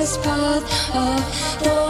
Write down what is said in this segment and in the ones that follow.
this path of thorns,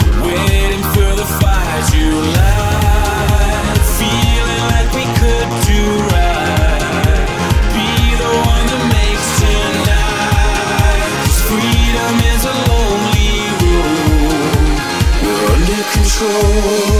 Oh.